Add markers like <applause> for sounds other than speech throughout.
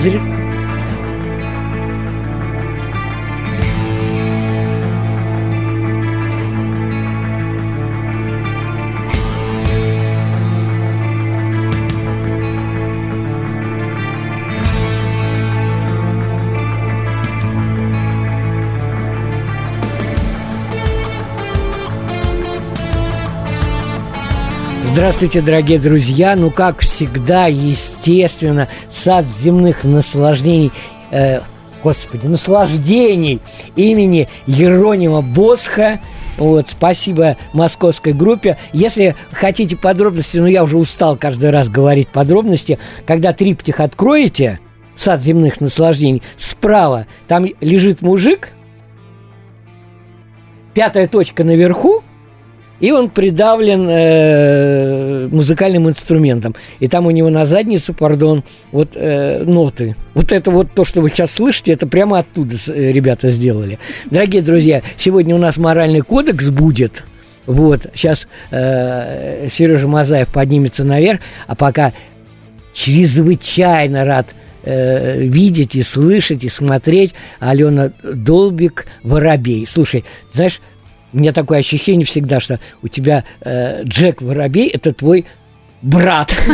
Разре- Здравствуйте, дорогие друзья! Ну, как всегда, естественно, сад земных наслаждений, э, господи, наслаждений имени Еронима Босха. Вот, спасибо московской группе. Если хотите подробности, ну, я уже устал каждый раз говорить подробности, когда триптих откроете, сад земных наслаждений, справа там лежит мужик, пятая точка наверху, и он придавлен э, музыкальным инструментом. И там у него на заднице, пардон, вот э, ноты. Вот это вот то, что вы сейчас слышите, это прямо оттуда э, ребята сделали. Дорогие друзья, сегодня у нас моральный кодекс будет. Вот, сейчас э, Сережа Мазаев поднимется наверх, а пока чрезвычайно рад э, видеть и слышать и смотреть Алена Долбик Воробей. Слушай, знаешь, у меня такое ощущение всегда, что у тебя э, Джек Воробей это твой брат. <laughs>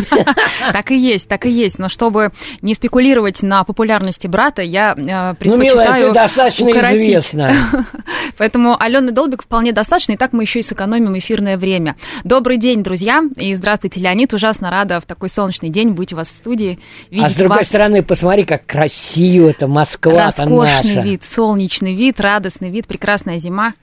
Так и есть, так и есть. Но чтобы не спекулировать на популярности брата, я э, Ну, милая, предпочитаю ты достаточно укоротить. известна. <laughs> Поэтому Алены Долбик вполне достаточно, и так мы еще и сэкономим эфирное время. Добрый день, друзья, и здравствуйте, Леонид. Ужасно рада в такой солнечный день быть у вас в студии, видеть А с другой вас. стороны, посмотри, как красиво это Москва-то Роскошный наша. вид, солнечный вид, радостный вид, прекрасная зима.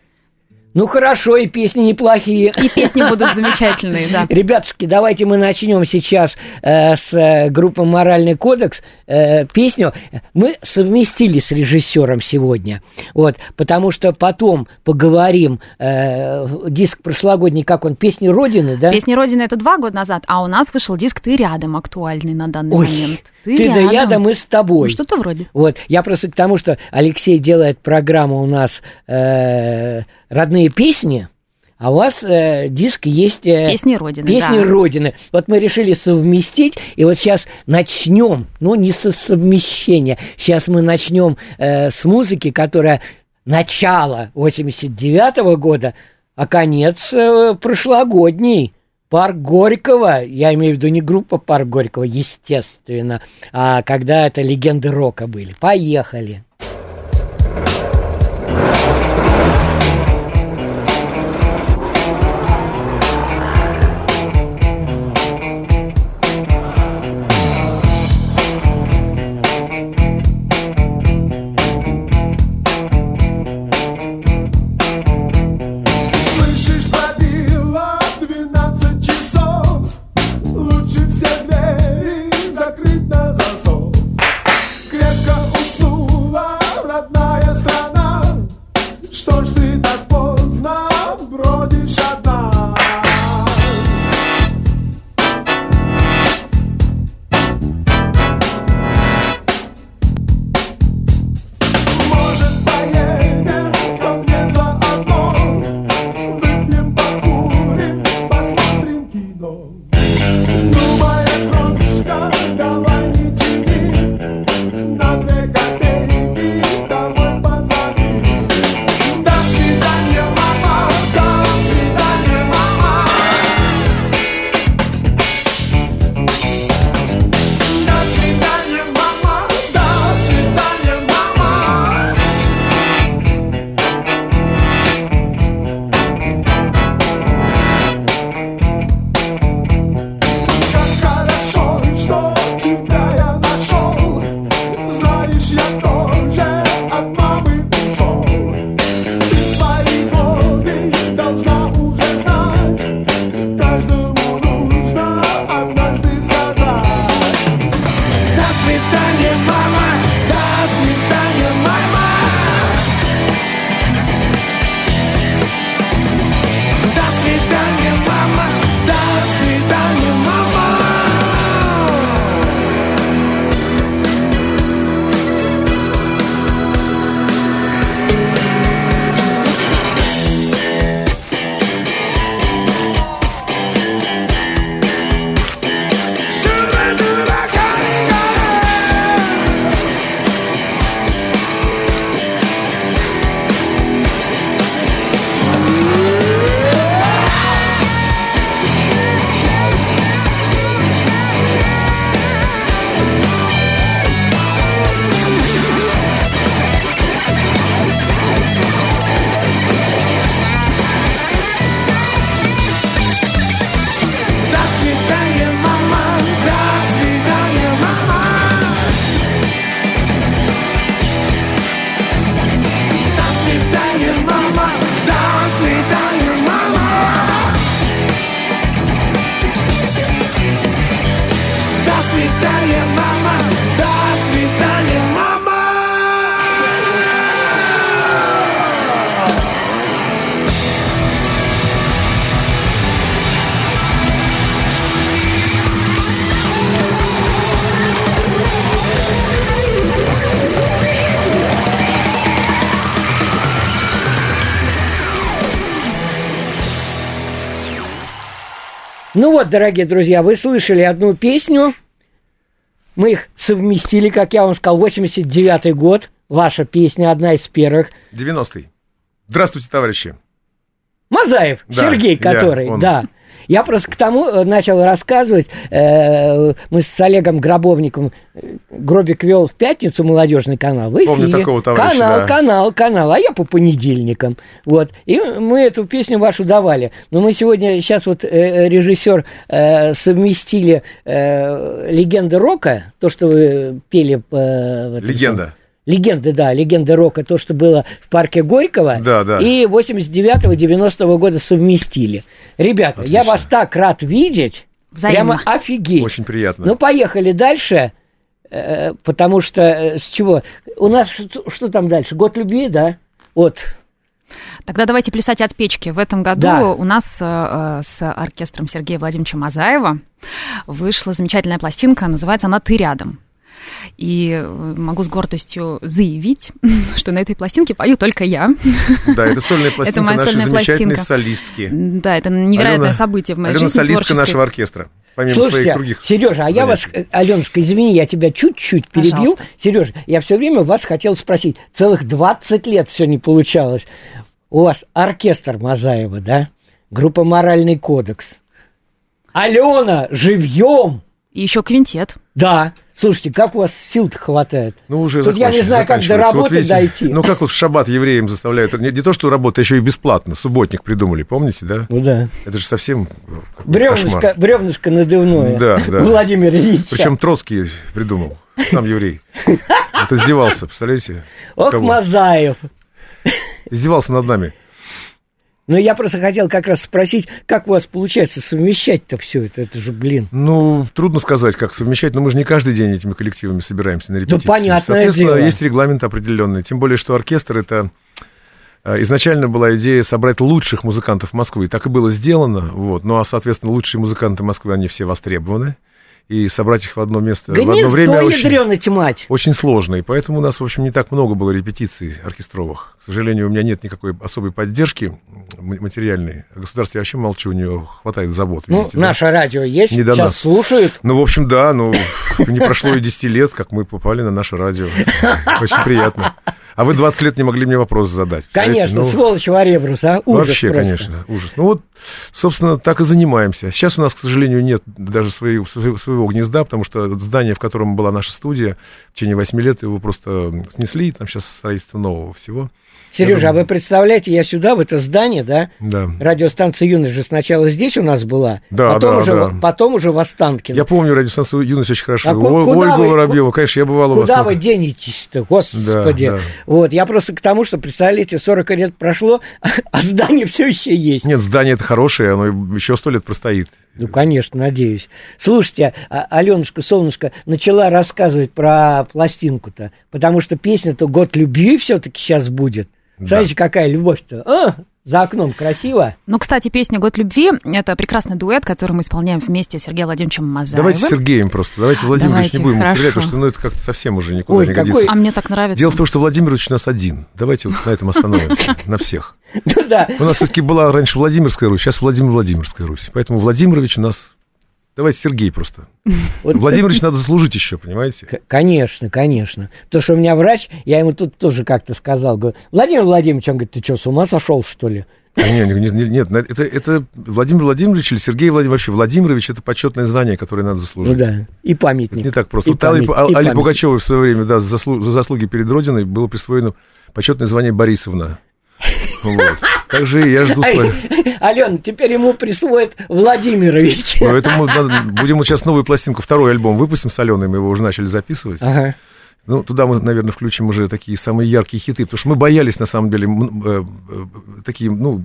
Ну хорошо, и песни неплохие. И песни <laughs> будут замечательные, да. Ребятушки, давайте мы начнем сейчас э, с э, группы «Моральный кодекс» э, песню. Мы совместили с режиссером сегодня, вот, потому что потом поговорим, э, диск прошлогодний, как он, «Песни Родины», да? Песня Родина это два года назад, а у нас вышел диск Ты рядом актуальный на данный Ой, момент. ты, да я, да мы с тобой. Ну, что-то вроде. Вот, я просто к тому, что Алексей делает программу у нас э, «Родные песни», а у вас э, диск есть... э, Песни Родины, Песни да. Родины. Вот мы решили совместить, и вот сейчас начнем, ну, не со совмещения, сейчас мы начнем э, с музыки, которая начало 89 года, а конец э, прошлогодний. Парк Горького, я имею в виду не группа Парк Горького, естественно, а когда это легенды рока были. Поехали. Вот, дорогие друзья, вы слышали одну песню. Мы их совместили, как я вам сказал, 89-й год. Ваша песня одна из первых. 90-й. Здравствуйте, товарищи. Мазаев, Да, Сергей, я, который, он. да. Я просто к тому э, начал рассказывать. э, мы с Олегом Гробовником э, Гробик вел в пятницу молодежный канал. В Помню эфире. такого товарища, Канал, да. канал, канал. А я по понедельникам. Вот. И мы эту песню вашу давали. Но мы сегодня, сейчас вот режиссер совместили легенды рока, то, что вы пели. Легенда. Легенды, да, легенды рока, то, что было в парке Горького. Да, да. И 89-90 года совместили. Ребята, я Отлично. вас так рад видеть. Взаимно. Прямо офигеть. Очень приятно. Ну, поехали дальше. э, Потому что э, с чего? У нас что, что там дальше? Год любви, да? Вот. Тогда давайте плясать от печки. В этом году Да. у нас э, э, с оркестром Сергея Владимировича Мазаева вышла замечательная пластинка, называется она «Ты рядом». И э, могу с гордостью заявить, <laughs> что на этой пластинке пою только я. Да, это сольная <laughs> пластинка моя нашей сольная замечательной пластинка. солистки. Да, это невероятное Алена- событие в моей Алена жизни солистка творческой. нашего оркестра. Помимо своих Слушайте, других Сережа, а я вас, занятий. Аленушка, извини, я тебя чуть-чуть перебью. Пожалуйста. Сережа, я все время вас хотел спросить. Целых 20 лет все не получалось. У вас оркестр Мазаева, да? Группа «Моральный кодекс». Алена, живьем! И еще квинтет. Да. Слушайте, как у вас сил-то хватает? Ну, уже Тут я не знаю, как до работы видите, дойти. Ну, как вот в шаббат евреям заставляют. Не, не то, что работа, еще и бесплатно. Субботник придумали, помните, да? Ну да. Это же совсем какой-то Бревнышко, бревнышко надувное. Да, да. У Владимира Ильича. Причем Троцкий придумал, сам еврей. <laughs> Это издевался, представляете? Ох? Мазаев. Издевался над нами. Ну, я просто хотел как раз спросить, как у вас получается совмещать-то все это? Это же, блин. Ну, трудно сказать, как совмещать, но мы же не каждый день этими коллективами собираемся на репетиции. понятное Соответственно, дело. есть регламент определенный. Тем более, что оркестр это э, изначально была идея собрать лучших музыкантов Москвы. Так и было сделано. Вот. Ну, а, соответственно, лучшие музыканты Москвы, они все востребованы. И собрать их в одно место в одно Гнездо время очень, мать. очень сложно. И поэтому у нас, в общем, не так много было репетиций оркестровых. К сожалению, у меня нет никакой особой поддержки материальной. О государстве я вообще молчу, у нее хватает забот. Ну, видите, да. наше радио есть, Не до сейчас нас. слушают. Ну, в общем, да, ну, <laughs> не прошло и 10 лет, как мы попали на наше радио. <laughs> Очень приятно. А вы 20 лет не могли мне вопрос задать. Конечно? Ну, сволочь Варебрус, а? Ужас Вообще, просто. конечно, ужас. Ну вот, собственно, так и занимаемся. Сейчас у нас, к сожалению, нет даже своего, своего гнезда, потому что здание, в котором была наша студия, в течение 8 лет его просто снесли, там сейчас строительство нового всего. Сережа, а вы представляете, я сюда, в это здание, да? Да. Радиостанция «Юность» же сначала здесь у нас была, Да, потом, да, уже, да. потом уже в Останкино. Я помню радиостанцию «Юность» очень хорошо. А О- куда Ольгу вы- Воробьеву, конечно, я бывал у вас. Куда вы денетесь-то, господи? Да, да. Вот, я просто к тому, что, представляете, 40 лет прошло, а здание все еще есть. Нет, здание это хорошее, оно еще сто лет простоит. Ну, конечно, надеюсь. Слушайте, а- Аленушка, солнышко, начала рассказывать про пластинку-то, потому что песня-то «Год любви» все-таки сейчас будет. Знаете, какая любовь-то? А, за окном красиво. Ну, кстати, песня «Год любви» — это прекрасный дуэт, который мы исполняем вместе с Сергеем Владимировичем Мазаевым. Давайте Сергеем просто. Давайте Владимир Давайте, не будем хорошо. употреблять, потому что ну, это как-то совсем уже никуда Ой, не какой- годится. А мне так нравится. Дело в том, что Владимирович у нас один. Давайте вот на этом остановимся. <laughs> На всех. Ну да, У нас все-таки была раньше Владимирская Русь, сейчас Владимир Владимирская Русь. Поэтому Владимирович у нас... Давайте Сергей просто. <laughs> Вот- Владимирович надо заслужить еще, понимаете? Конечно, конечно. Потому что у меня врач, я ему тут тоже как-то сказал, говорю, Владимир Владимирович, он говорит, ты что, с ума сошел, что ли? А не, не- не- нет, на- это, это Владимир Владимирович или Сергей Владимирович. Вообще, Владимирович это почетное звание, которое надо Ну заслужить. да, и памятник. Не так просто. И Вот Али, память- и Али. Пугачевой в свое время, да, за заслуги перед Родиной было присвоено почетное звание Борисовна. Вот. Также я жду свою. Алена, теперь ему присвоит Владимирович. Поэтому надо- будем вот сейчас новую пластинку, второй альбом выпустим с Аленой, мы его уже начали записывать. Ага. Ну, туда мы, наверное, включим уже такие самые яркие хиты, потому что мы боялись, на самом деле, э, э, такие, ну,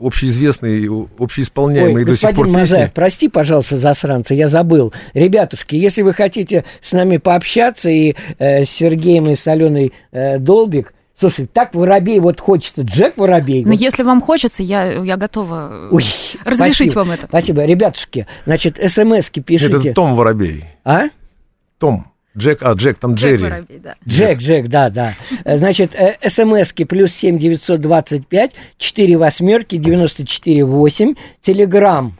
общеизвестные, общеисполняемые Ой, до сих пор Мазаев, песни. прости, пожалуйста, засранца, я забыл. Ребятушки, если вы хотите с нами пообщаться и э, с Сергеем и с Аленой э, Долбик, слушай, так Воробей вот хочется, Джек Воробей. Но вот. если вам хочется, я, я готова Ой, разрешить спасибо, вам это. Спасибо. Ребятушки, значит, смс-ки Нет, пишите. это Том Воробей. А? Том. Джек, а, Джек, там Джек Джерри. Воробей, да. Джек, Джек, да, да. Э, Значит, э, смски плюс семь девятьсот двадцать пять, четыре восьмерки, девяносто четыре восемь, телеграмм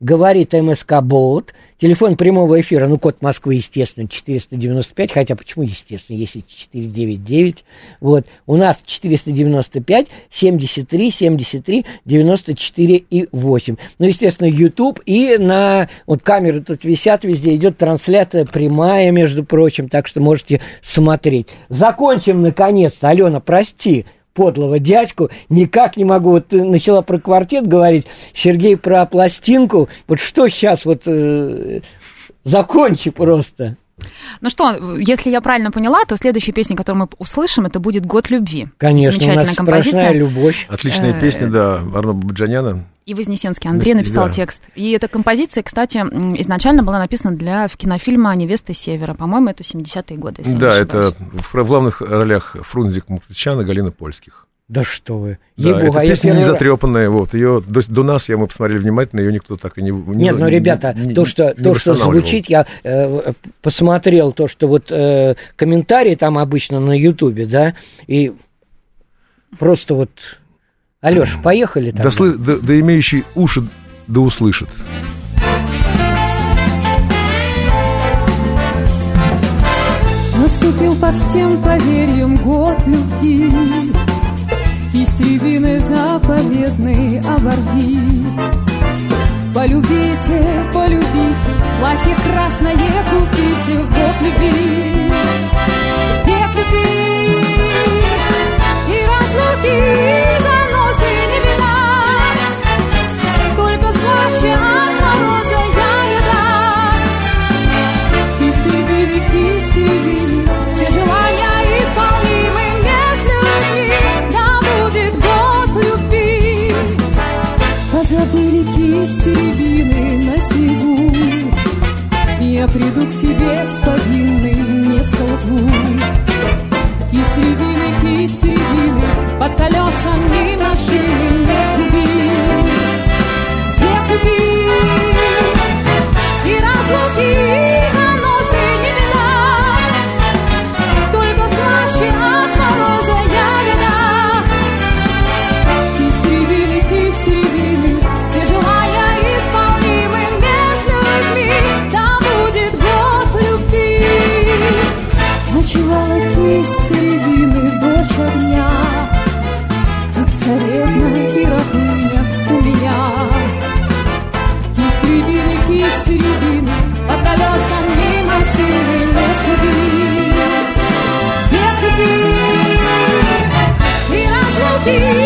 говорит МСК Болт. Телефон прямого эфира, ну, код Москвы, естественно, 495, хотя почему, естественно, если 499, вот, у нас 495, 73, 73, 94 и 8. Ну, естественно, YouTube и на, вот камеры тут висят везде, идет трансляция прямая, между прочим, так что можете смотреть. Закончим, наконец-то, Алена, прости, подлого дядьку, никак не могу. Вот ты начала про квартет говорить, Сергей про пластинку. Вот что сейчас вот э, закончи просто. Ну что, если я правильно поняла, то следующая песня, которую мы услышим, это будет «Год любви». Конечно, у Замечательная нас композиция. любовь. Отличная Э, песня, да, Арно Баджаняна. И Вознесенский Андрей написал Да. текст. И эта композиция, кстати, изначально была написана для кинофильма «Невеста Севера». По-моему, это 70-е годы, если я не Да, это в, в главных ролях Фрунзик Муктычан и Галина Польских. Да что вы. Да, Ей-богу, эта а песня не первый затрепанная, вот, ее до, до нас, я мы посмотрели внимательно, ее никто так и не... не- Нет, ну, ребята, не- то, что, не то, что звучит, я э, посмотрел то, что вот э, комментарии там обычно на Ютубе, да, и просто вот... Алеш, поехали там. Да, слы- да- да имеющий уши да услышит. Наступил по всем поверьям год любви, Истребины заповедный оборви. Полюбите, полюбите, платье красное купите в год любви. Век любви и разлуки, и заносы не беда, Только слаще Рябины на снегу. Я приду к тебе с повинной, не солгу Истребины, кисти рябины Под колесами машины не сгуби. Век любви и разлуки, огня, Как царевна и рабыня у меня. Кисть рябины, кисть рябины, Под колесами машины не сгуби. Век любви и разлуки,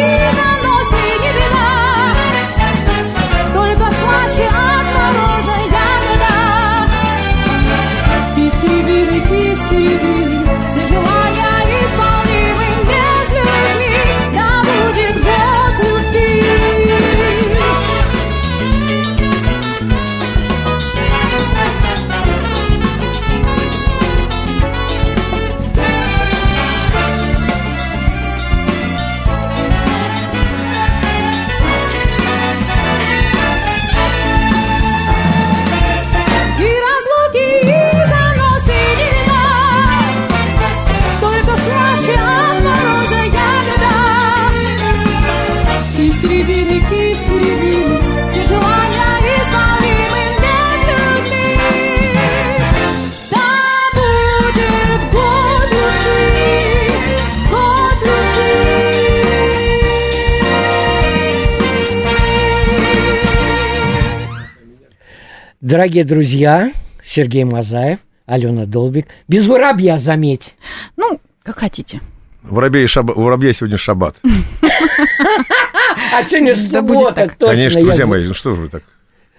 Дорогие друзья, Сергей Мазаев, Алена Долбик. Без воробья, заметь. Ну, как хотите. Воробей у воробья сегодня шаббат. А сегодня суббота, точно. Конечно, друзья мои, ну что же вы так?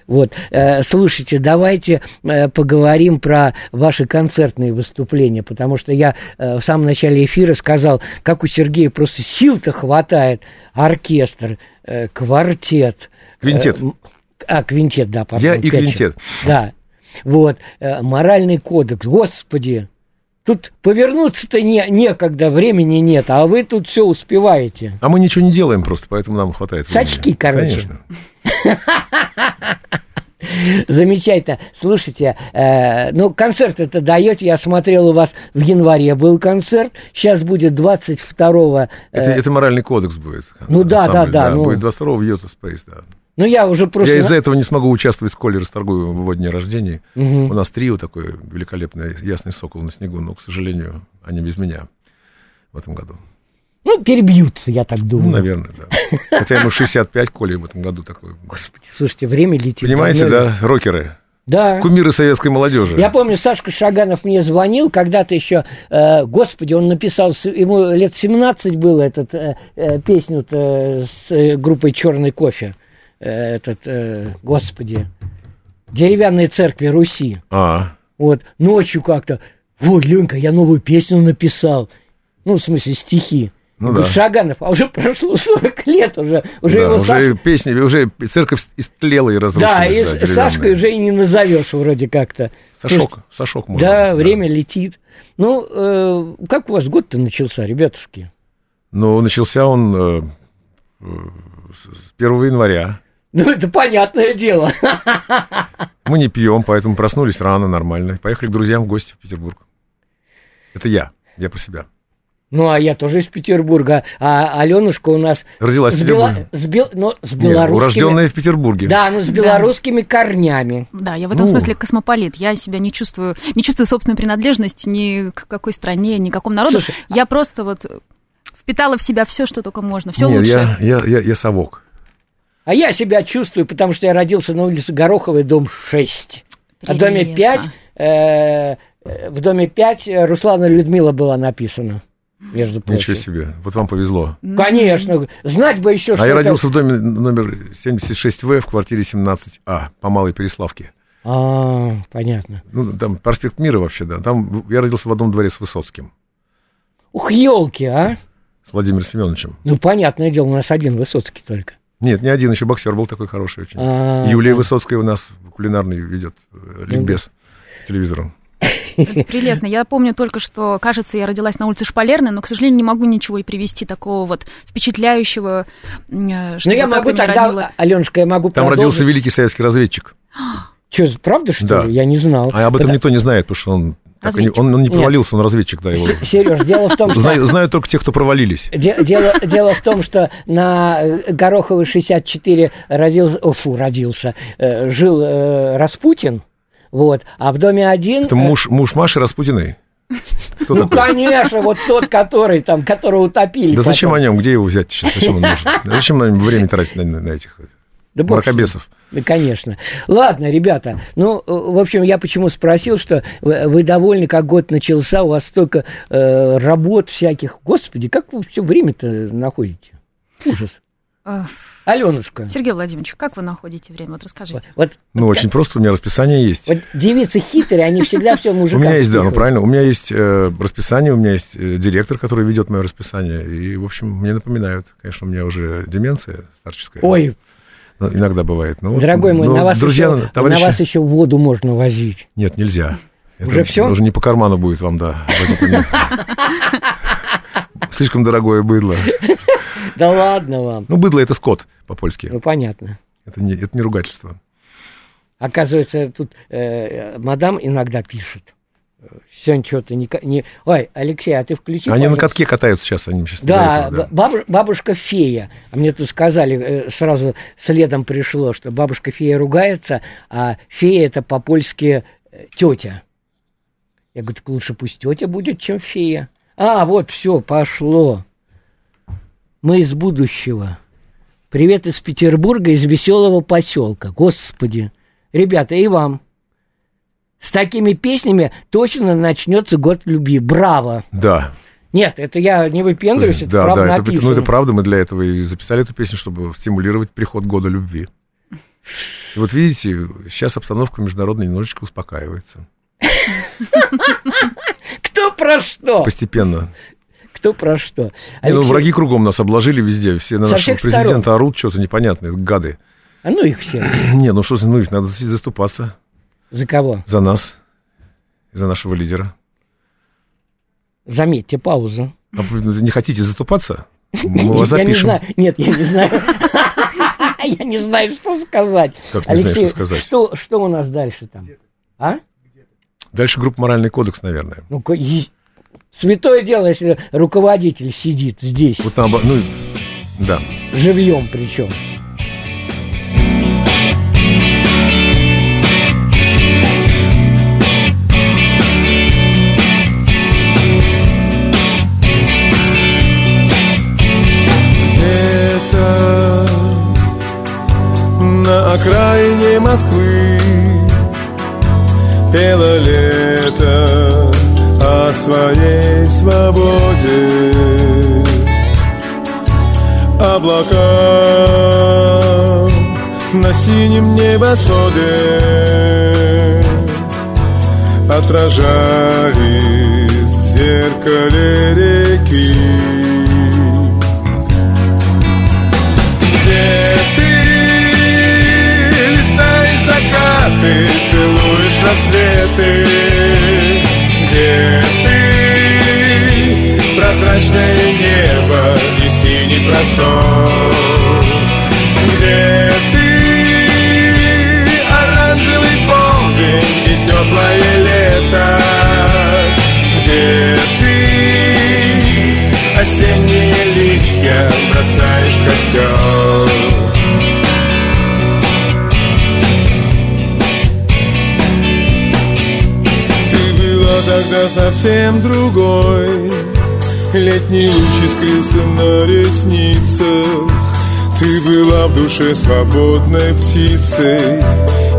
Вот, э, слушайте, давайте э, поговорим про ваши концертные выступления, потому что я э, в самом начале эфира сказал, как у Сергея просто сил-то хватает. Оркестр, квартет. Квинтет. А, квинтет, да, пардон. Я и пять квинтет. Да, вот, э, моральный кодекс, господи, тут повернуться-то не, некогда, времени нет, а вы тут все успеваете. А мы ничего не делаем просто, поэтому нам хватает времени. Сачки, короче. Конечно. <laughs> Замечательно. Слушайте, э, ну, концерт это даете. Я смотрел, у вас в январе был концерт. Сейчас будет 22-го. э, Это, это моральный кодекс будет. Ну да, ансамбль, да, да, ну. Будет 22-го в Йота Спейс, да. Ну, я уже просто... Я из-за этого не смогу участвовать в Коле Расторгуевым в его дне рождения. Мгм. У нас трио такое великолепное, ясный сокол на снегу, но, к сожалению, они без меня в этом году. Ну, перебьются, я так Ну, думаю. наверное, да. <laughs> Хотя ему 65 Коле в этом году такой. Господи, слушайте, время летит. Понимаете, да, рокеры, Да. кумиры советской молодежи. Я помню, Сашка Шаганов мне звонил, когда-то еще, э, господи, он написал, ему лет 17 было, этот, э, э, песню-то с э, группой «Черный кофе», этот, э, господи, «Деревянные церкви Руси». А, Вот, ночью как-то, вот, Ленька, я новую песню написал. Ну, в смысле, стихи. Ну да. Шаганов, а уже прошло <laughs> 40 лет, уже, уже да, его уже Саш- песни, уже церковь истлела и разрушилась. Да, и деревянная. Сашкой уже и не назовешь вроде как-то. Сашок, Сашок можно. Да, время летит. Ну, э, как у вас год-то начался, ребятушки? Ну, начался он э, э, с 1 января. Ну, это понятное дело. <laughs> Мы не пьем, поэтому проснулись рано, нормально. Поехали к друзьям в гости в Петербург. Это я, я по себя. Ну, а я тоже из Петербурга. А Аленушка у нас... Родилась в с, бела- с, бел- но с Нет, белорусскими... урожденная в Петербурге. Да, но с белорусскими корнями. Да, я в этом Ну. смысле космополит. Я себя не чувствую, не чувствую собственную принадлежность ни к какой стране, ни к какому народу. Слушай, я просто вот впитала в себя все, что только можно, все лучшее. я, я, я, я совок. А я себя чувствую, потому что я родился на улице Гороховой, дом 6. А в доме Прелестно. 5, э, э, в доме 5 Руслана Людмила была написана, между прочим. Ничего себе. Вот вам повезло. Конечно, знать бы еще, что А я это- родился в доме номер 76В в квартире 17А по Малой Переславке. А, понятно. Ну, там проспект Мира вообще, да. Там я родился в одном дворе с Высоцким, Ух, елки, а? с Владимиром Семеновичем. Ну, понятное дело, у нас один Высоцкий только. Нет, не один, еще боксер был такой хороший очень. А, Юлия. Высоцкая у нас кулинарный ведет э, ликбез телевизором. <laughs> Прелестно. Я помню только, что, кажется, я родилась на улице Шпалерной, но, к сожалению, не могу ничего и привести такого вот впечатляющего, э, Ну, чтобы я как могу тогда, родила. Аленушка, я могу Там продолжить. родился великий советский разведчик. Чё, правда, что Да. ли? Я не знал. А об этом Это- никто не знает, потому что он, так он, он не Нет. провалился, он разведчик, да, его. Сереж, дело в том, что... Знаю, знаю только тех, кто провалились. Де- Дело, дело в том, что на э, Гороховой 64 родился, о, фу, родился, э, жил э, Распутин, вот, а в доме один... Это э, муж, муж Маши Распутиной. Кто ну, такой? конечно, вот тот, который там, которого утопили. Да зачем потом. о нем? Где его взять сейчас? Зачем он нужен? Зачем нам время тратить на, на- этих Да мракобесов? Да, конечно. Ладно, ребята, ну, э, в общем, я почему спросил, что вы, вы довольны, как год начался, у вас столько э, работ всяких. Господи, как вы все время-то находите? Ужас. Эх, Аленушка, Сергей Владимирович, как вы находите время? Вот расскажите. вот, Ну, очень просто, у меня расписание есть. вот девицы хитрые, они всегда все <laughs> У мужикам меня есть, да, ну правильно, у меня есть э, расписание, у меня есть э, директор, который ведет мое расписание, и, в общем, мне напоминают. Конечно, у меня уже деменция старческая. Ой, Иногда бывает. Ну, вот, дорогой мой, ну, на, вас друзья, еще, товарищи... на вас еще воду можно возить. Нет, нельзя. Это Уже всё? Уже не по карману будет вам, да. <laughs> Слишком дорогое быдло. Да ладно вам. Ну, быдло это скот по-польски. Ну, понятно. Это не, это не ругательство. Оказывается, тут э, мадам иногда пишет. Сегодня что-то не, не... Ой, Алексей, а ты включи, Они на пожалуйста. катке катаются сейчас, они сейчас. Да, до этого, б- бабу- бабушка фея. А мне тут сказали, э, сразу следом пришло, что бабушка фея ругается, а фея это по-польски тетя. Я говорю, так лучше пусть тетя будет, чем фея. А, вот, все, пошло. Мы из будущего. Привет из Петербурга, из веселого поселка. Господи. Ребята, и вам. С такими песнями точно начнется год любви. Браво! Да. Нет, это я не выпендриваюсь, это да, правда да, это, написано. ну это правда, мы для этого и записали эту песню, чтобы стимулировать приход года любви. И вот видите, сейчас обстановка международная немножечко успокаивается. Кто про что? Постепенно. Кто про что? Не, ну, враги кругом нас обложили везде, все на нашего президента орут, что-то непонятное, гады. А ну их все. <clears throat> Не, ну что, ну их надо за- заступаться За кого? за нас, за нашего лидера. Заметьте, паузу. А вы не хотите заступаться? Мы <laughs> вас я не запишем. знаю. Нет, я не знаю. <laughs> Я не знаю, что сказать. Как не знаешь, Алексей, что сказать? что, что у нас дальше там? А? Дальше группа «Моральный кодекс», наверное. Ну, святое дело, если руководитель сидит здесь, Вот там, ну, да. живьем причем. На окраине Москвы Пело лето о своей свободе. Облака на синем небосводе Отражались в зеркале реки. Закаты, целуешь рассветы. Где ты? Прозрачное небо и синий простор. Где ты? Оранжевый полдень и теплое лето. Где ты? Осенние листья бросаешь в костер тогда совсем другой. Летний луч искрился на ресницах. Ты была в душе свободной птицей.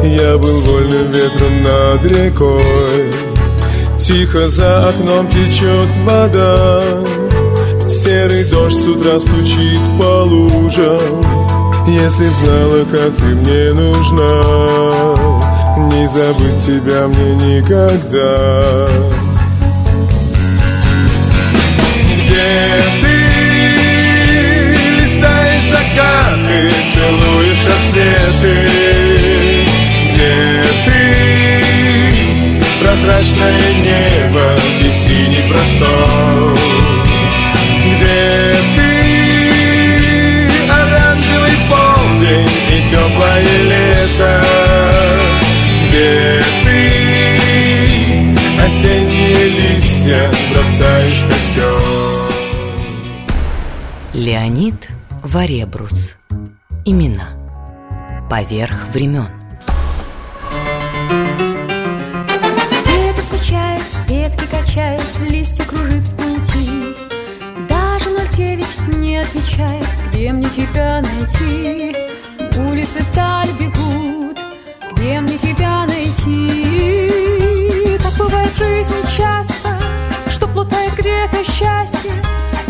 Я был вольным ветром над рекой. Тихо за окном течет вода. Серый дождь с утра стучит по лужам. Если б знала, как ты мне нужна Не забыть тебя мне никогда. Где ты? Листаешь закаты, целуешь рассветы. Где ты? Прозрачное небо и синий простор. Где ты? Оранжевый полдень и теплое лето Где ты осенние листья бросаешь в костер Леонид Варебрус. Имена. Поверх времен. Ветер стучает, ветки качает, листья кружит в пути. Даже 09 не отвечает, где мне тебя найти. Улицы вдаль бегут, где мне тебя найти. Так бывает в жизни часто, что плутает где-то счастье,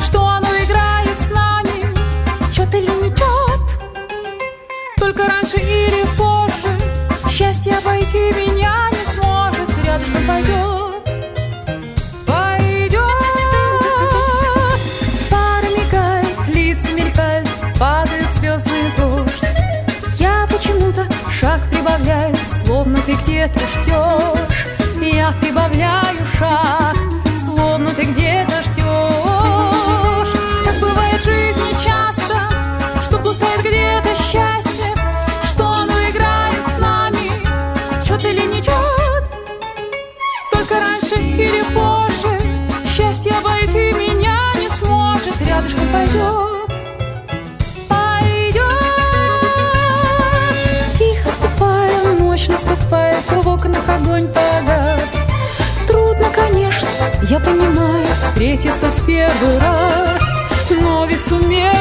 что оно играет с нами, чет или не чет. Только раньше или позже Счастье обойти меня не сможет Рядышком пойдет Падает звездный дождь Я почему-то шаг прибавляю Словно ты где-то ждешь Я прибавляю шаг. Словно ты где-то ждешь я понимаю Встретиться в первый раз Но ведь сумели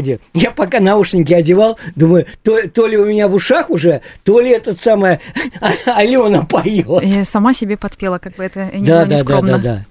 Господи, я пока наушники одевал, думаю, то, то ли у меня в ушах уже, то ли этот самое <laughs> Алена поет. Я сама себе подпела, как бы это не Да, было да, да, нескромно. да, да.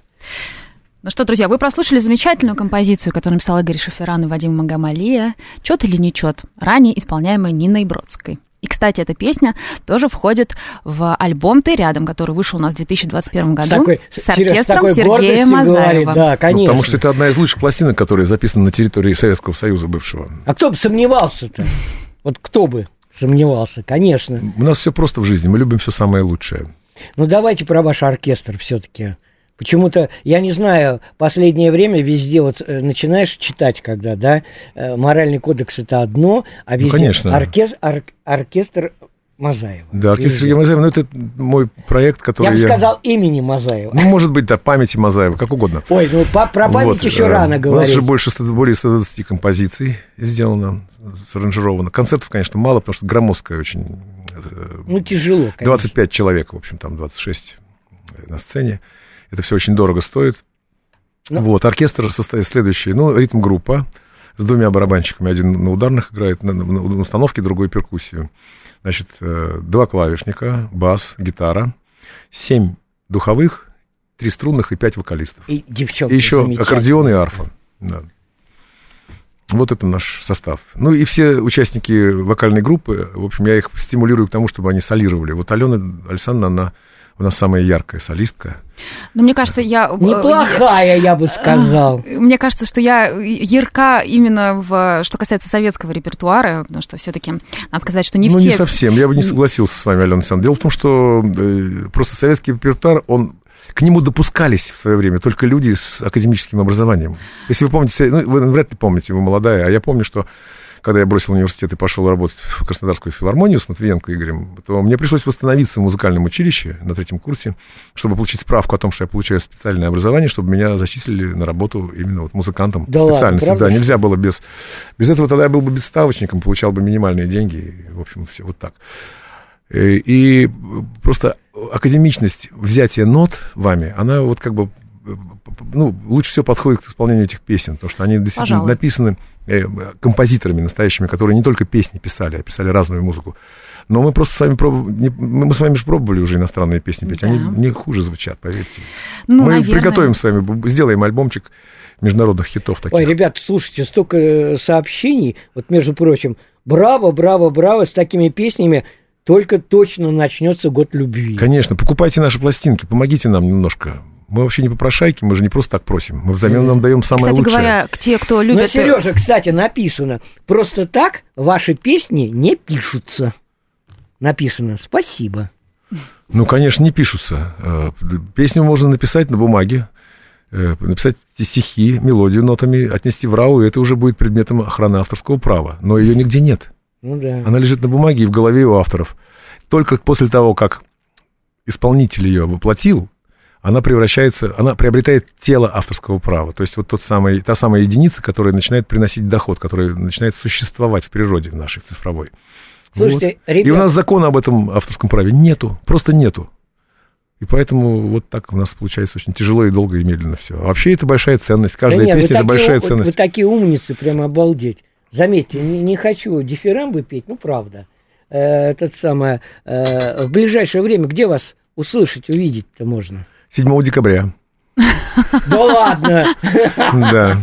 Ну что, друзья, вы прослушали замечательную композицию, которую написал Игорь Шаферан и Вадим Магамалия «Чет или не чет», ранее исполняемая Ниной Бродской. И, кстати, эта песня тоже входит в альбом «Ты рядом», который вышел у нас в 2021 году С, такой, с с оркестром такой Сергея Мазаева. говорит, да, Ну, конечно. потому что это одна из лучших пластинок, которые записаны на территории Советского Союза бывшего. А кто бы сомневался-то? Вот кто бы сомневался, конечно. У нас все просто в жизни, мы любим все самое лучшее. Ну, давайте про ваш оркестр все-таки. Почему-то, я не знаю, последнее время везде вот э, начинаешь читать, когда, да, э, моральный кодекс это одно, а везде конечно. оркес- ор- оркестр Мазаева. Да, оркестр. Сергея Мазаева, ну, это мой проект, который Я бы сказал имени Мазаева. Ну, может быть, да, памяти Мазаева, как угодно. Ой, ну по- про память Вот, еще э, рано У нас говорить. же больше, 100 более 120 композиций сделано, саранжировано. Концертов, конечно, мало, потому что громоздкая очень. э, Ну, тяжело, конечно. 25 человек, в общем, там 26 на сцене. Это все очень дорого стоит. Ну. Вот, оркестр состоит следующий. Ну, ритм-группа с двумя барабанщиками. Один на ударных играет, на, на- установке, другой перкуссию. Значит, э, два клавишника, бас, гитара, семь духовых, три струнных и пять вокалистов. И девчонки И еще аккордеон и арфа. Да. Вот это наш состав. Ну и все участники вокальной группы, в общем, я их стимулирую к тому, чтобы они солировали. Вот Алена Александровна, она у нас самая яркая солистка. Но мне кажется, я... э, Неплохая, я бы сказал. Мне кажется, что я ярка именно в что касается советского репертуара, потому что все-таки надо сказать, что не ну, все. не совсем. Я бы не согласился с вами, Алена Александровна. Дело в том, что э, просто советский репертуар, он к нему допускались в свое время только люди с академическим образованием. Если вы помните, ну, вы вряд ли помните, вы молодая, а я помню, что когда я бросил университет и пошел работать в Краснодарскую филармонию с Матвиенко Игорем, то мне пришлось восстановиться в музыкальном училище на третьем курсе, чтобы получить справку о том, что я получаю специальное образование, чтобы меня зачислили на работу именно вот музыкантом Да специальности. да, нельзя было без... Без этого тогда я был бы бесставочником, получал бы минимальные деньги, в общем, все вот так. Э, И просто академичность взятия нот вами, она вот как бы ну, лучше всего подходит к исполнению этих песен, потому что они действительно Пожалуй. написаны э, композиторами настоящими, которые не только песни писали, а писали разную музыку. Но мы просто с вами пробовали, мы с вами же пробовали уже иностранные песни петь, они Да. не хуже звучат, поверьте. Ну, мы наверное. приготовим с вами, сделаем альбомчик международных хитов таких. Ой, ребят, слушайте, столько э, сообщений, вот между прочим, браво, браво, браво, с такими песнями только точно начнется год любви. Конечно, покупайте наши пластинки, помогите нам немножко. Мы вообще не попрошайки, мы же не просто так просим. Мы взамен нам даем самое Кстати лучшее. говоря, к те, кто Но, любит... э, Сережа, кстати, написано, просто так ваши песни не пишутся. Написано, спасибо. Ну, конечно, не пишутся. Э, Песню можно написать на бумаге, э, написать стихи, мелодию нотами, отнести в РАУ, и это уже будет предметом охраны авторского права. Но ее нигде нет. Ну да. Она лежит на бумаге и в голове у авторов. Только после того, как исполнитель ее воплотил, она превращается, она приобретает тело авторского права. То есть вот тот самый, та самая единица, которая начинает приносить доход, которая начинает существовать в природе в нашей цифровой. Слушайте, Вот. И ребят- у нас закона об этом авторском праве нету, просто нету. И поэтому вот так у нас получается очень тяжело и долго и медленно все. А вообще это большая ценность. Каждая Да нет, песня это большая у- ценность. Вы такие умницы, прям обалдеть. Заметьте, не, не хочу дифирамбы петь, ну правда. Э, этот самое, э, в ближайшее время где вас услышать, увидеть-то можно? 7 декабря. Да ладно! <laughs> Да.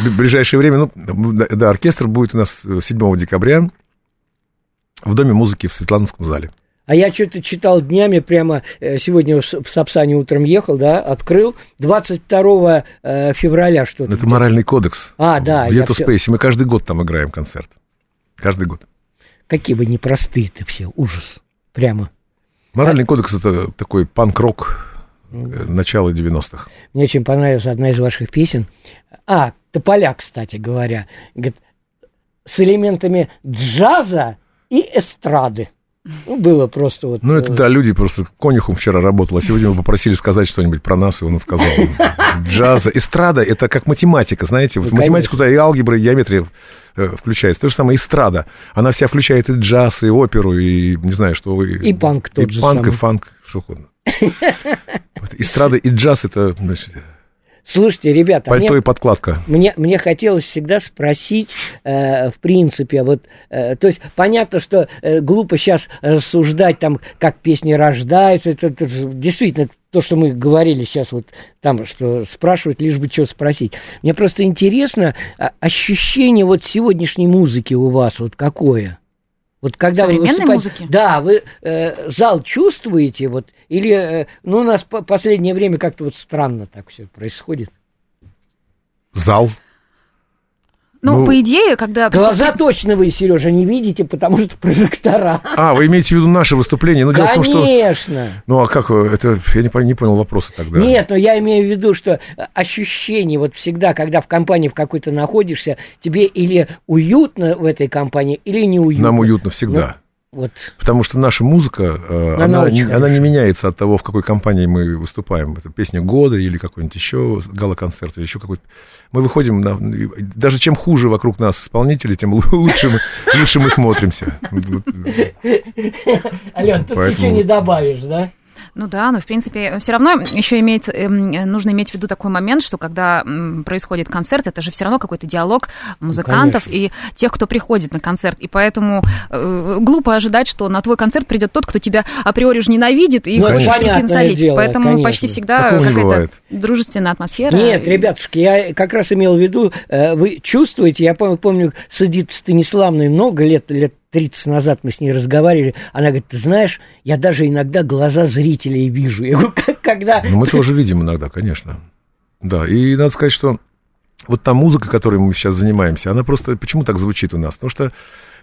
В ближайшее время, ну, да, оркестр будет у нас э, 7 декабря в Доме музыки в Светлановском зале. А я что-то читал днями, прямо э, сегодня в Сапсане утром ехал, да, открыл, 22 э, февраля что-то. Это моральный кодекс. А, да, В Ето Спейсе. Мы каждый год там играем концерт. Каждый год. Какие вы непростые-то все, ужас. Прямо. Моральный кодекс это такой панк-рок э, начала 90-х. Мне очень понравилась одна из ваших песен. А, Тополя, кстати говоря. Говорит, с элементами джаза и эстрады. Ну, было просто вот... Ну, это э, да, люди просто конюхом вчера работал, а сегодня мы попросили сказать что-нибудь про нас, и он сказал джаза. Эстрада — это как математика, знаете, вот Ну, математику, да, и алгебра, и геометрия э, включается. То же самое эстрада. Она вся включает и джаз, и оперу, и, не знаю, что вы... И панк тот И же панк, и самый. фанк, что угодно. <laughs> Эстрада и джаз — это, значит, Слушайте, ребята, мне- пальто и подкладка. Мне, мне хотелось всегда спросить, э, в принципе, вот, э, то есть понятно, что э, глупо сейчас рассуждать там, как песни рождаются, это, это действительно то, что мы говорили сейчас вот там, что спрашивают, лишь бы что спросить. Мне просто интересно, а, ощущение вот сегодняшней музыки у вас вот какое? Вот когда вы Современной выступаете- музыки? Да, вы э, зал чувствуете, вот, или, э, ну, у нас по последнее время как-то вот странно так все происходит. Зал. Ну, Ну, по идее, когда... Глаза точно вы, Сережа, не видите, потому что прожектора. А, вы имеете в виду наше выступление? Ну, дело в том, что... Конечно. Ну, а как это... Я не, не понял вопроса тогда. Нет, но я имею в виду, что э, ощущение вот всегда, когда в компании в какой-то находишься, тебе или уютно в этой компании, или не уютно. Нам уютно всегда. Вот. Потому что наша музыка, э, Она она, не, она не меняется от того, в какой компании мы выступаем. Это песня года или какой-нибудь еще гала-концерт, или еще какой-то. Мы выходим, на, даже чем хуже вокруг нас исполнители, тем лу- лучше мы, лучше мы смотримся. Ален, тут ничего не добавишь, да? Ну да, но в принципе все равно еще имеется, эм, нужно иметь в виду такой момент, что когда происходит концерт, это же все равно какой-то диалог музыкантов и тех, кто приходит на концерт. И поэтому э, глупо ожидать, что на твой концерт придет тот, кто тебя априори же ненавидит и Ну, хочет прийти насолить. дело, Поэтому конечно. почти всегда какая-то дружественная атмосфера. Нет, И- ребятушки, я как раз имел в виду, э, вы чувствуете, я помню, помню с Эдитой Станиславной много лет, лет 30 назад мы с ней разговаривали, она говорит, ты знаешь, я даже иногда глаза зрителей вижу. Я говорю, «Как- когда... Ну, мы тоже видим иногда, конечно. Да, и надо сказать, что вот та музыка, которой мы сейчас занимаемся, она просто почему так звучит у нас? Потому что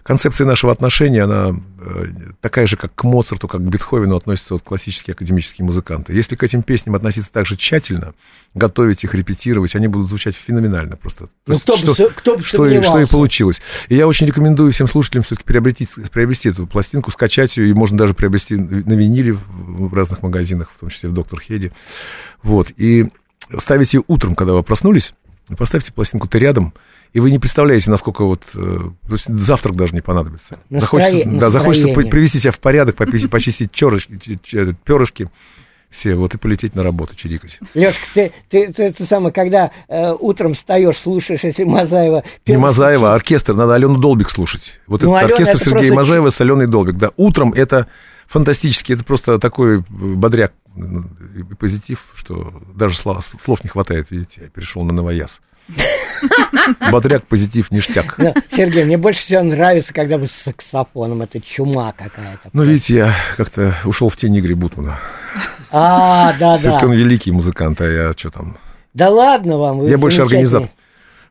концепция нашего отношения, она э, такая же, как к Моцарту, как к Бетховену относятся вот классические академические музыканты. Если к этим песням относиться так же тщательно, готовить их, репетировать, они будут звучать феноменально просто. То Ну, есть кто бы что, кто бы что, и, что и получилось. И я очень рекомендую всем слушателям все-таки приобрести, приобрести эту пластинку, скачать ее, и можно даже приобрести на виниле в, разных магазинах, в том числе в Доктор Хеде. Вот. И ставить ее утром, когда вы проснулись, поставьте пластинку ты рядом, и вы не представляете, насколько вот... э, То есть завтрак даже не понадобится. Настрое- захочется, да, захочется настроение. привести себя в порядок, попи- почистить чёрыш- ч- ч- перышки все, вот, и полететь на работу чирикать. Лешка, ты, ты, ты, это самое, когда э, утром встаешь, слушаешь, если Мазаева... Не Мазаева, а оркестр, надо Алену Долбик слушать. Вот Ну, этот Алена, оркестр это Сергея просто Мазаева с Аленой Долбик. Да, утром это фантастически, это просто такой э, бодряк ну, и позитив, что даже слов, слов не хватает, видите, я перешел на новояз. Бодряк, позитив, ништяк. Да, Сергей, мне больше всего нравится, когда вы с саксофоном, это чума какая-то. Ну, видите, я как-то ушел в тень Игоря Бутмана. А, да, Все-таки да. он великий музыкант, а я что там? Да ладно вам. Я больше организатор.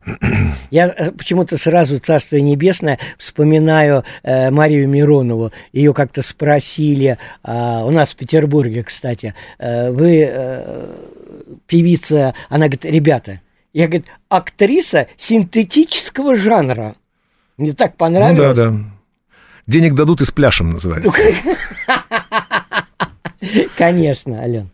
<clears throat> Я э, почему-то сразу Царствие Небесное вспоминаю э, Марию Миронову. Ее как-то спросили, а, у нас в Петербурге, кстати, э, вы э, певица, она говорит, ребята, я, говорит, актриса синтетического жанра. Мне так Ну понравилось. да, да. Денег дадут и пляшем называется. <laughs> Конечно, Ален.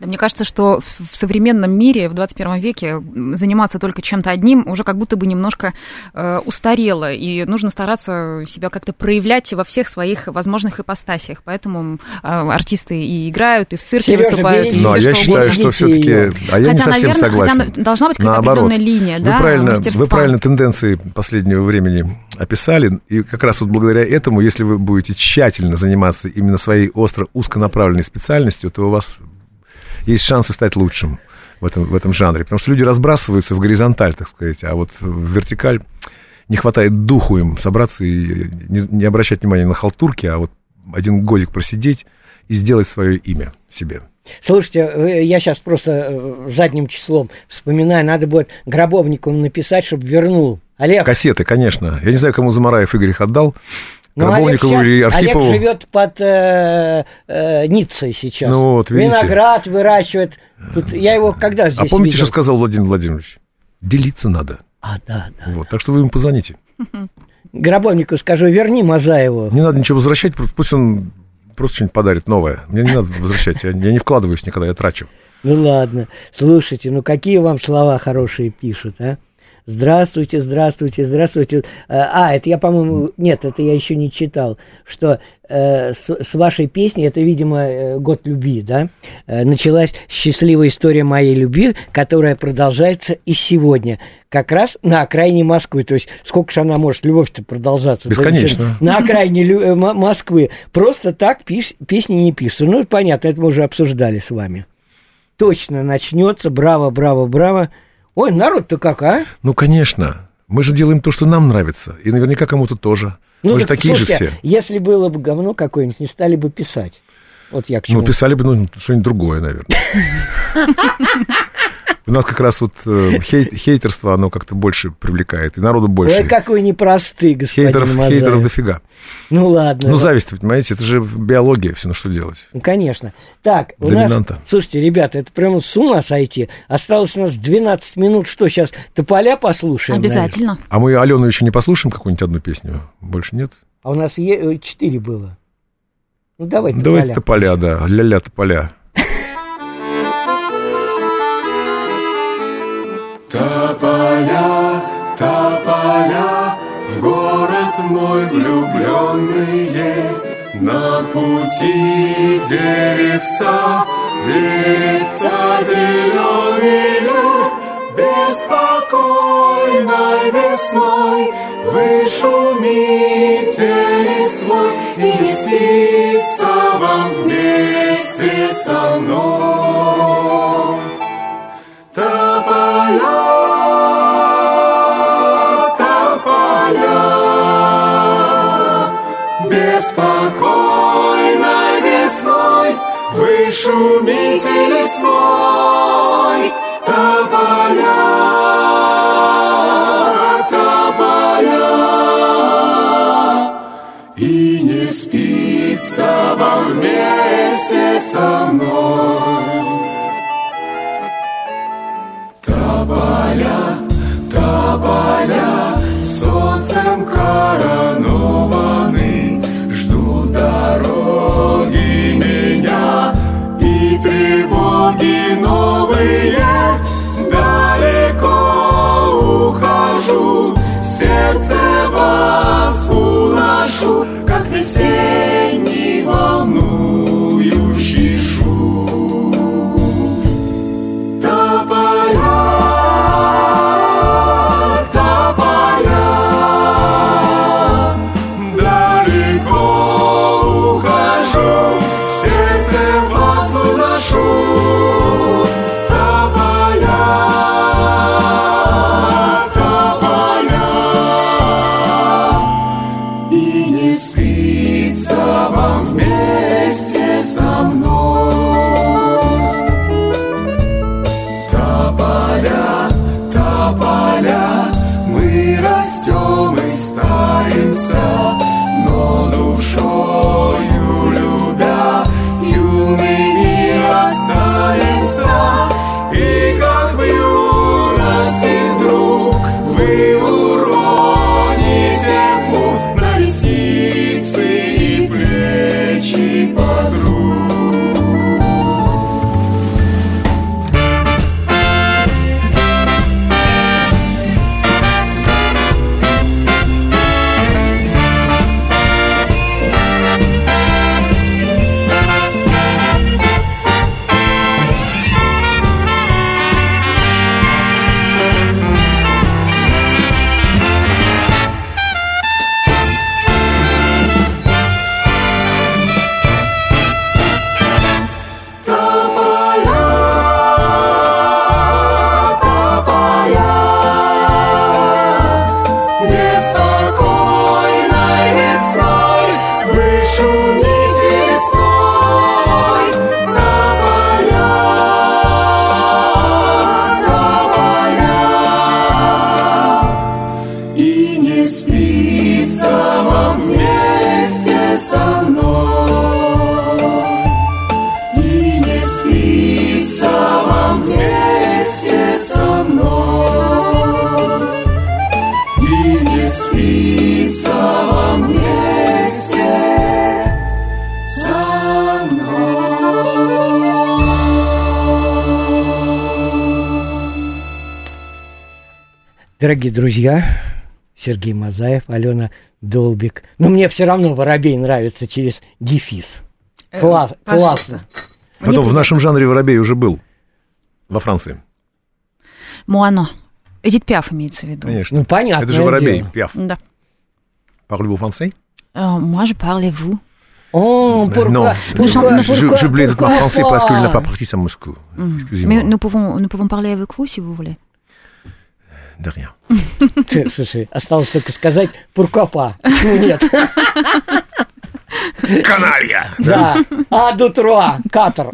Да, мне кажется, что в современном мире, в 21 веке, заниматься только чем-то одним уже как будто бы немножко э, устарело, и нужно стараться себя как-то проявлять во всех своих возможных ипостасиях. Поэтому э, артисты и играют, и в цирке Сережа, выступают, и берегите. Ну, а везде я что считаю, угодно. что все-таки... А я не Хотя, совсем наверное, согласен. хотя должна быть какая-то Наоборот. определенная линия, вы да, правильно, мастерства. вы правильно тенденции последнего времени описали, и как раз вот благодаря этому, если вы будете тщательно заниматься именно своей остро узконаправленной специальностью, то у вас есть шансы стать лучшим в этом, в этом жанре. Потому что люди разбрасываются в горизонталь, так сказать, а вот в вертикаль не хватает духу им собраться и не, не обращать внимания на халтурки, а вот один годик просидеть и сделать свое имя себе. Слушайте, э, я сейчас просто э, задним числом вспоминаю, надо будет Гробовникову написать, чтобы вернул. Олег, Кассеты, конечно. Я не знаю, кому Замараев Игорь их отдал. Ну, Олег или Архипову. Олег живет под э, э, Ниццей сейчас. Ну вот, видите. Виноград выращивает. Тут, я его когда здесь А помните, видел? что сказал Владимир Владимирович? Делиться надо. А, да, да. Вот, так что вы ему позвоните. Гробовнику скажу, верни Мазаеву. Не надо ничего возвращать, пусть он просто что-нибудь подарит новое. Мне не надо возвращать, я, я не вкладываюсь никогда, я трачу. Ну ладно, слушайте, ну какие вам слова хорошие пишут, а? Здравствуйте, здравствуйте, здравствуйте. Э, А, это я, по-моему, нет, это я еще не читал, что э, с, с вашей песней, это, видимо, э, год любви, да, э, началась счастливая история моей любви, которая продолжается и сегодня, как раз на окраине Москвы. То есть, сколько же она может, любовь-то продолжаться? да, Бесконечно. На окраине Лю- Москвы. Просто так пис- песни не пишутся. Ну, понятно, это мы уже обсуждали с вами точно начнется. Браво, браво, браво. Ой, народ-то как, а? Ну, конечно. Мы же делаем то, что нам нравится. И наверняка кому-то тоже. Ну, Мы же так, такие же слушайте, все. если было бы говно какое-нибудь, не стали бы писать. Вот я к чему. Ну, писали бы ну, что-нибудь другое, наверное. <laughs> У нас как раз вот э, хей- хейтерство, оно как-то больше привлекает, и народу больше. Ой, какой непростый, господин Хейтеров, Мазаев. хейтеров дофига. Ну ладно. Ну, зависть, понимаете, это же биология, все, ну что делать. Ну, конечно. Так, у нас... Доминанта. Слушайте, ребята, это прямо с ума сойти. Осталось у нас 12 минут. Что, сейчас тополя послушаем? наверное? Обязательно. А мы Алену еще не послушаем какую-нибудь одну песню? Больше нет? А у нас е- э, 4 было. Ну, давай тополя. Давайте тополя, да, ля-ля тополя. Тополя, тополя, в город мой влюбленные, На пути деревца, деревца зеленые, Беспокойной весной вы шумите листвой И не со мной. Тополя, тополя, солнцем коронованы, ждут дороги меня и тревоги новые. Далеко ухожу, сердце вас уношу, как весенний Дорогие друзья, Сергей Мазаев, Алена Долбик. Но мне все равно Воробей нравится через дефис. Э, Класс, пожалуйста. классно. Потом в нашем жанре воробей уже был во Франции. Муано. Эдит Пиаф имеется в виду. Конечно. Ну, понятно. Это же воробей, пьяв. Да. Parlez-vous français? Euh, moi, je parle vous. Euh, pourquoi- Non, pourquoi- je, pourquoi- je voulais le pourquoi français parce qu'il pas n'a pas parti à Moscou. Mais Excusez-moi. nous pouvons, nous pouvons parler avec vous si vous voulez. Rien. Ты, Слушай, осталось только сказать пуркопа. Почему нет? Каналья! Да, а дутруа, катер.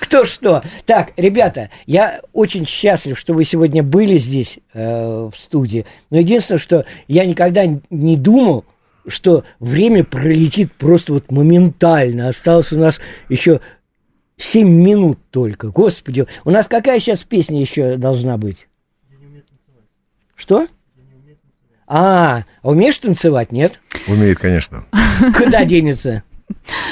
Кто что. Так, ребята, я очень счастлив, что вы сегодня были здесь, э, в студии. Но единственное, что я никогда не думал, что время пролетит просто вот моментально. Осталось у нас еще 7 минут только. Господи, у нас какая сейчас песня еще должна быть? Что? А, а умеешь танцевать, нет? Умеет, конечно. <laughs> Куда денется?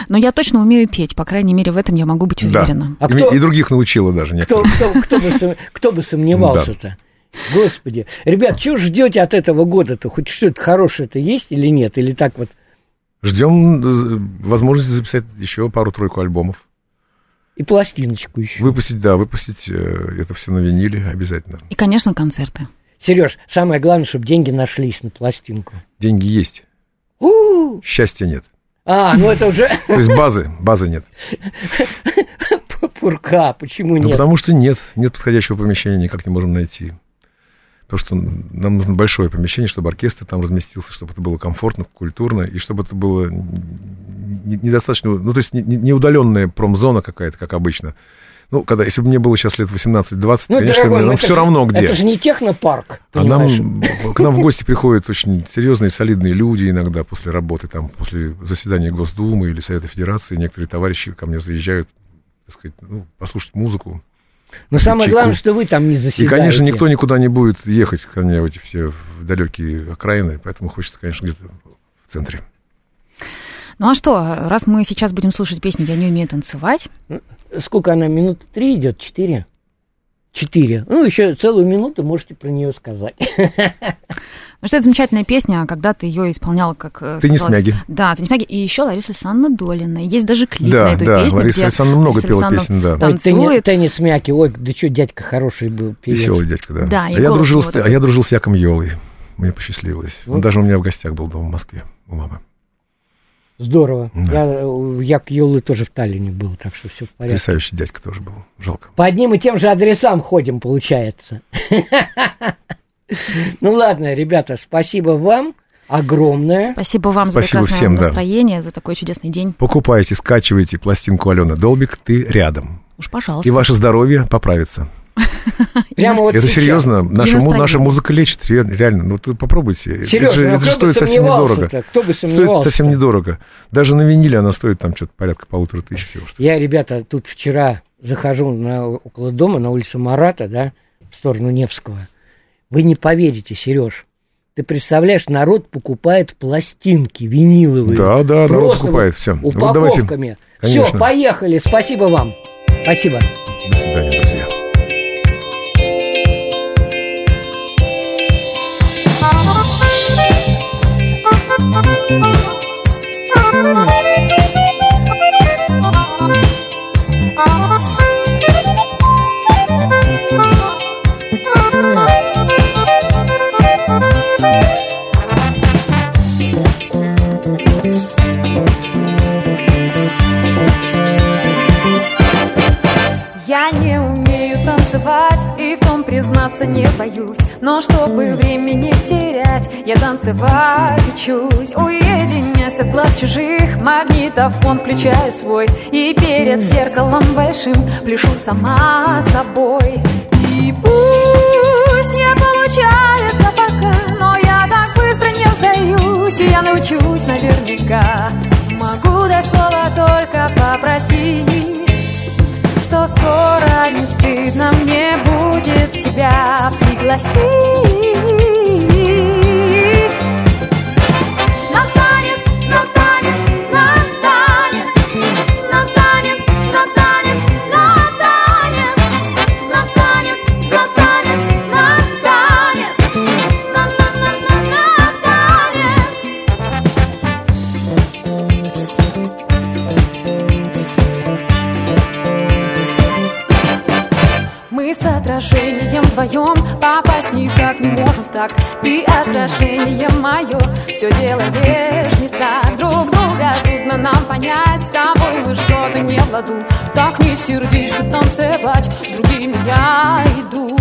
Но я точно умею петь, по крайней мере, в этом я могу быть Да. уверена. А И- кто- И других научила даже Кто, кто, кто, бы, сом- кто бы сомневался-то? Господи. Ребят, что ждете от этого года-то? Хоть что-то хорошее-то есть или нет? Или так вот? Ждем э, возможности записать еще пару-тройку альбомов. И пластиночку еще. Выпустить, да, выпустить э, это все на виниле обязательно. И, конечно, концерты. Сереж, самое главное, чтобы деньги нашлись на пластинку. Деньги есть, У! счастья нет. А, ну это уже <laughs> То есть базы, базы нет. <laughs> пурка. Почему Ну, нет? потому что нет, нет подходящего помещения, никак не можем найти. Потому что нам нужно большое помещение, чтобы оркестр там разместился, чтобы это было комфортно, культурно, и чтобы это было не- недостаточно, ну, то есть не, не удаленная промзона какая-то, как обычно. Ну, когда, если бы мне было сейчас лет 18-20, Ну, конечно, дорогой, нам все же- равно где. Это же не технопарк, А понимаешь? нам, к нам в гости приходят очень серьезные, солидные люди иногда после работы, там, после заседания Госдумы или Совета Федерации. Некоторые товарищи ко мне заезжают, так сказать, ну, послушать музыку. Но самое чайку. главное, что вы там не И, заседаете. конечно, никто никуда не будет ехать ко мне в эти все в далекие окраины, поэтому хочется, конечно, где-то в центре. Ну а что, раз мы сейчас будем слушать песню «Я не умею танцевать», Сколько она? Минут три идет? Четыре? Четыре. Ну, еще целую минуту можете про нее сказать. <laughs> ну что это замечательная песня, когда ты ее исполнял как... э, Ты не смяги. Да, ты не смяги. И еще Лариса Александровна Долина. Есть даже клип Да, на эту да, песню, Лариса Александровна много Лариса пела песен, да. Ой, танцует. теннис мяки. Ой, да что, дядька хороший был певец. Веселый дядька, да. Да, а, я дружил, него а я дружил с Яком Йолой. Мне посчастливилось. Он Вот. даже у меня в гостях был дома в Москве, у мамы. Здорово. Да. Я, э, Як Йолы тоже в Таллине был, так что все в порядке. Потрясающий дядька тоже был. Жалко. По одним и тем же адресам ходим, получается. <laughs> Ну ладно, ребята, спасибо вам огромное. Спасибо вам за Спасибо прекрасное всем, да. настроение, за такой чудесный день. Покупайте, скачивайте пластинку Алены Долбик «Ты рядом». Уж пожалуйста. И ваше здоровье поправится. <laughs> Прямо вот это сейчас. серьезно. Наша, наша музыка лечит, ре- реально. Ну, вы попробуйте. Сереж, это же, ну это же стоит совсем недорого. Кто бы Стоит сомневался? совсем недорого. Даже на виниле она стоит там что-то порядка полутора тысяч всего. что ли. Я, ребята, тут вчера захожу на, около дома, на улице Марата, да, в сторону Невского. Вы не поверите, Сереж. Ты представляешь, народ покупает пластинки виниловые. Да, да, народ покупает. вот Все. Вот давайте. Упаковками. Все, поехали. Спасибо вам. Спасибо. До свидания, Я не умею танцевать признаться не боюсь. Но чтобы времени терять, я танцевать учусь. Уединяясь от глаз чужих, магнитофон включаю свой. И перед зеркалом большим пляшу сама собой. И пусть не получается пока Но я так быстро не сдаюсь, и я научусь наверняка. Могу дать слово только попросить что скоро не стыдно мне будет тебя пригласить вдвоем попасть никак не можем в такт. Ты отражение мое, все делаешь не так. Друг друга трудно нам понять, с тобой мы что-то не в ладу. Так не сердись, что танцевать. С другими я иду.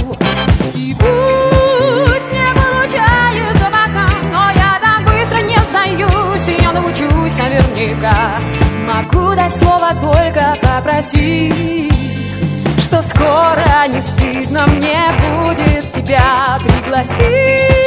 И пусть не получается пока, но я так быстро не сдаюсь, и я научусь наверняка. Могу дать слово только попросить, что скоро не стыдно мне будет тебя пригласить.